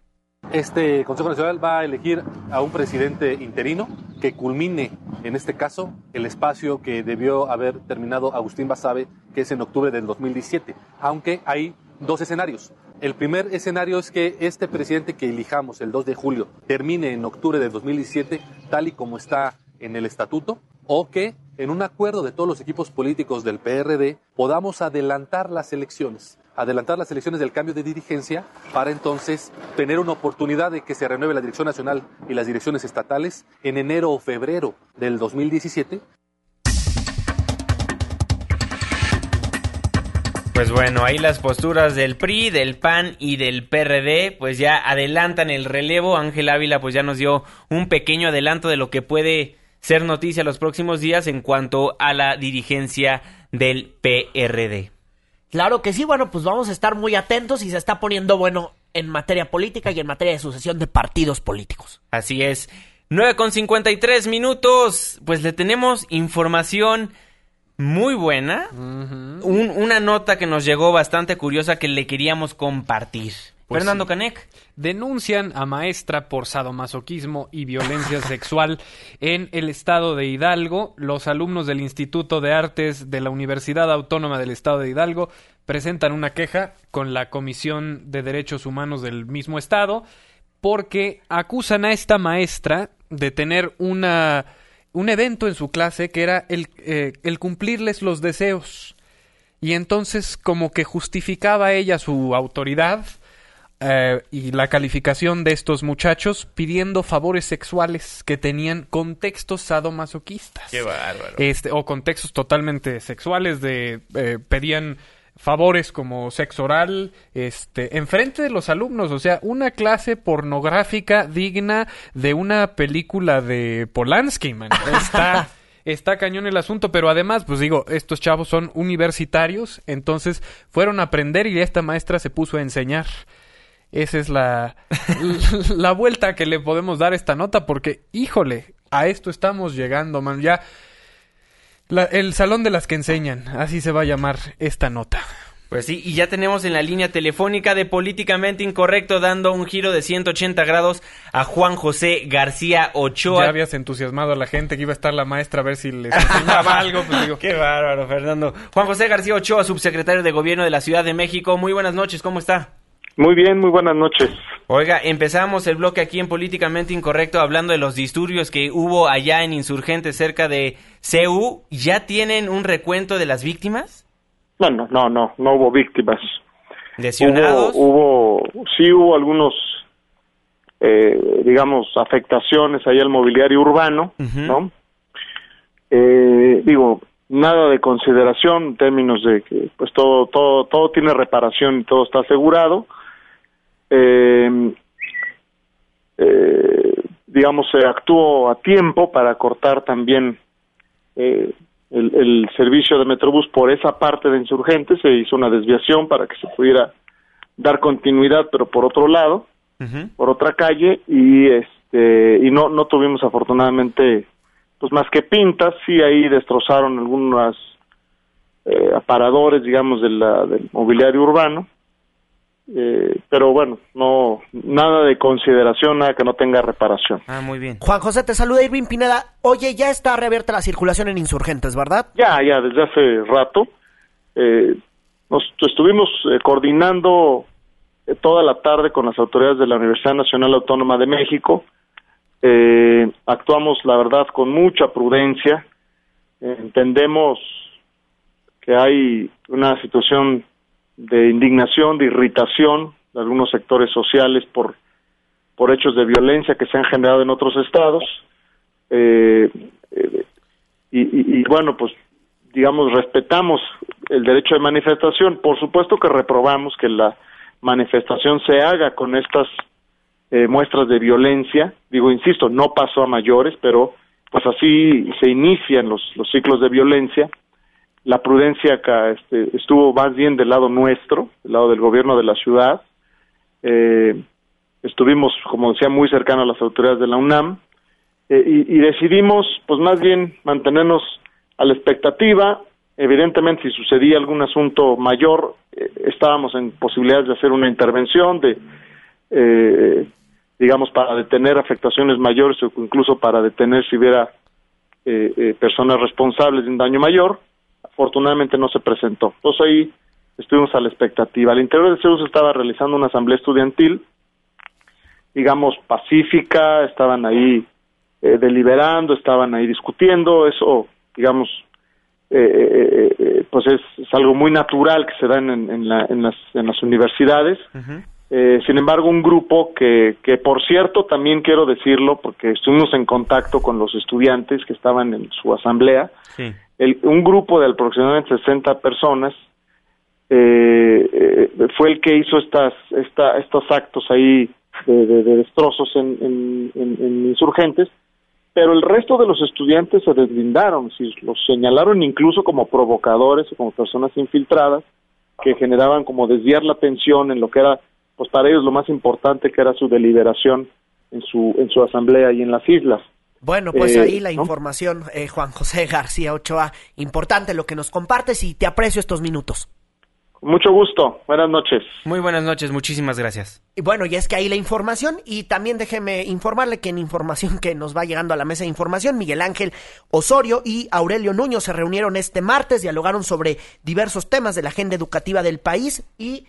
Este Consejo Nacional va a elegir a un presidente interino que culmine, en este caso, el espacio que debió haber terminado Agustín Basabe, que es en octubre del 2017, aunque hay dos escenarios. El primer escenario es que este presidente que elijamos el 2 de julio termine en octubre del 2017, tal y como está en el estatuto, o que en un acuerdo de todos los equipos políticos del PRD podamos adelantar las elecciones, adelantar las elecciones del cambio de dirigencia para entonces tener una oportunidad de que se renueve la dirección nacional y las direcciones estatales en enero o febrero del 2017 Pues bueno, ahí las posturas del PRI, del PAN y del PRD, pues ya adelantan el relevo. Ángel Ávila pues ya nos dio un pequeño adelanto de lo que puede ser noticia los próximos días en cuanto a la dirigencia del PRD. Claro que sí, bueno, pues vamos a estar muy atentos y se está poniendo bueno en materia política y en materia de sucesión de partidos políticos. Así es. 9 con 53 minutos. Pues le tenemos información muy buena. Un- una nota que nos llegó bastante curiosa que le queríamos compartir. Pues Fernando sí. Canek. Denuncian a maestra por sadomasoquismo y violencia sexual en el estado de Hidalgo. Los alumnos del Instituto de Artes de la Universidad Autónoma del Estado de Hidalgo presentan una queja con la Comisión de Derechos Humanos del mismo estado porque acusan a esta maestra de tener una un evento en su clase que era el, eh, el cumplirles los deseos. Y entonces como que justificaba ella su autoridad eh, y la calificación de estos muchachos pidiendo favores sexuales que tenían contextos sadomasoquistas. Qué bárbaro. Este, o contextos totalmente sexuales de eh, pedían favores como sexo oral, este, enfrente de los alumnos, o sea, una clase pornográfica digna de una película de Polanski, man. Está, está cañón el asunto, pero además, pues digo, estos chavos son universitarios, entonces fueron a aprender y esta maestra se puso a enseñar. Esa es la, la vuelta que le podemos dar a esta nota, porque, híjole, a esto estamos llegando, man. Ya, la- el salón de las que enseñan, así se va a llamar esta nota. Pues sí, y ya tenemos en la línea telefónica de Políticamente Incorrecto dando un giro de 180 grados a Juan José García Ochoa. Ya habías entusiasmado a la gente que iba a estar la maestra a ver si les enseñaba algo, pues digo. Qué bárbaro, Fernando. Juan José García Ochoa, subsecretario de Gobierno de la Ciudad de México. Muy buenas noches, ¿cómo está? Muy bien, muy buenas noches. Oiga, empezamos el bloque aquí en Políticamente Incorrecto hablando de los disturbios que hubo allá en Insurgentes cerca de CEU. ¿Ya tienen un recuento de las víctimas? No, no, no, no, no hubo víctimas. ¿Lesionados? Hubo, hubo sí hubo algunos, eh, digamos, afectaciones ahí al mobiliario urbano, ¿no? Eh, digo, nada de consideración en términos de que, pues todo, todo, todo tiene reparación y todo está asegurado. Eh, eh, digamos, se actuó a tiempo para cortar también eh, el, el servicio de Metrobús por esa parte de insurgentes, se hizo una desviación para que se pudiera dar continuidad, pero por otro lado, por otra calle, y este y no no tuvimos afortunadamente pues más que pintas, sí ahí destrozaron algunos eh, aparadores, digamos, de la, del mobiliario urbano, eh, pero bueno, no nada de consideración, nada que no tenga reparación. Ah, muy bien. Juan José, te saluda Irving Pineda. Oye, ya está reabierta la circulación en Insurgentes, ¿verdad? Ya, ya, desde hace rato. Eh, nos estuvimos eh, coordinando eh, toda la tarde con las autoridades de la Universidad Nacional Autónoma de México. Eh, actuamos, la verdad, con mucha prudencia. Eh, entendemos que hay una situación de indignación, de irritación de algunos sectores sociales por, por hechos de violencia que se han generado en otros estados. Eh, eh, y, y, bueno, pues digamos, respetamos el derecho de manifestación. Por supuesto que reprobamos que la manifestación se haga con estas eh, muestras de violencia. Digo, insisto, no pasó a mayores, pero pues así se inician los, los ciclos de violencia. La prudencia acá este, estuvo más bien del lado nuestro, del lado del gobierno de la ciudad. Eh, estuvimos, como decía, muy cercanos a las autoridades de la UNAM eh, y, decidimos, pues más bien, mantenernos a la expectativa. Evidentemente, si sucedía algún asunto mayor, eh, estábamos en posibilidades de hacer una intervención, de, eh, digamos, para detener afectaciones mayores o incluso para detener si hubiera personas responsables de un daño mayor. Afortunadamente no se presentó. Entonces ahí estuvimos a la expectativa. Al interior de CEU se estaba realizando una asamblea estudiantil, digamos, pacífica, estaban ahí deliberando, estaban ahí discutiendo, eso digamos, eh, eh, eh, pues es, es, algo muy natural que se da en, en, la, en, las, en las, universidades. Uh -huh. sin embargo, un grupo que, que, por cierto, también quiero decirlo, porque estuvimos en contacto con los estudiantes que estaban en su asamblea, sí. El, un grupo de aproximadamente 60 personas fue el que hizo estas, esta, estos actos ahí de destrozos en, en insurgentes, pero el resto de los estudiantes se deslindaron, si los señalaron incluso como provocadores o como personas infiltradas que generaban como desviar la atención en lo que era, pues para ellos lo más importante que era su deliberación en su en su asamblea y en las islas. Bueno, pues eh, ahí la ¿no? información, eh, Juan José García Ochoa, importante lo que nos compartes y te aprecio estos minutos. Mucho gusto. Buenas noches. Muy buenas noches. Muchísimas gracias. Y bueno, y es que ahí la información y también déjeme informarle que en información que nos va llegando a la mesa de información, Miguel Ángel Osorio y Aurelio Nuño se reunieron este martes, dialogaron sobre diversos temas de la agenda educativa del país y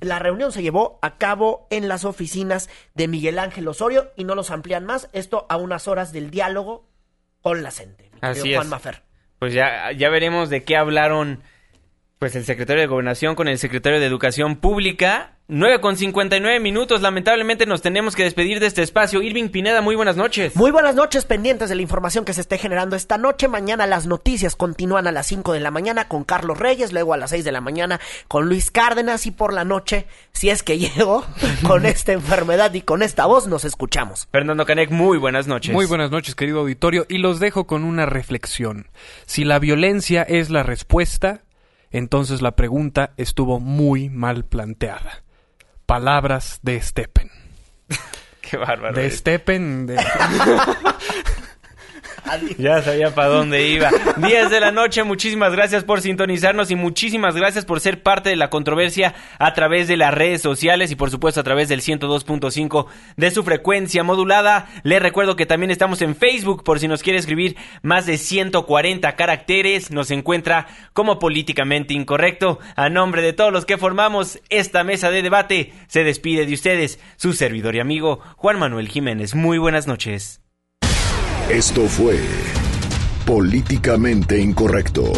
la reunión se llevó a cabo en las oficinas de Miguel Ángel Osorio y no los amplían más, esto a unas horas del diálogo con la gente. Así Juan es. Mafer. Pues ya, ya veremos de qué hablaron pues el secretario de Gobernación con el secretario de Educación Pública. 9 con 59 minutos. Lamentablemente nos tenemos que despedir de este espacio. Irving Pineda, muy buenas noches. Muy buenas noches, pendientes de la información que se esté generando esta noche. Mañana las noticias continúan a las 5 de la mañana con Carlos Reyes, luego a las 6 de la mañana con Luis Cárdenas y por la noche, si es que llego, con esta enfermedad y con esta voz, nos escuchamos. Fernando Canek, muy buenas noches. Muy buenas noches, querido auditorio, y los dejo con una reflexión. Si la violencia es la respuesta, entonces la pregunta estuvo muy mal planteada. Palabras de Steppen. Qué bárbaro. De Steppen. De... Ya sabía para dónde iba. 10 de la noche, muchísimas gracias por sintonizarnos y muchísimas gracias por ser parte de la controversia a través de las redes sociales y por supuesto a través del 102.5 de su frecuencia modulada. Les recuerdo que también estamos en Facebook por si nos quiere escribir más de 140 caracteres. Nos encuentra como políticamente incorrecto. A nombre de todos los que formamos esta mesa de debate, se despide de ustedes su servidor y amigo Juan Manuel Jiménez. Muy buenas noches. Esto fue Políticamente Incorrecto.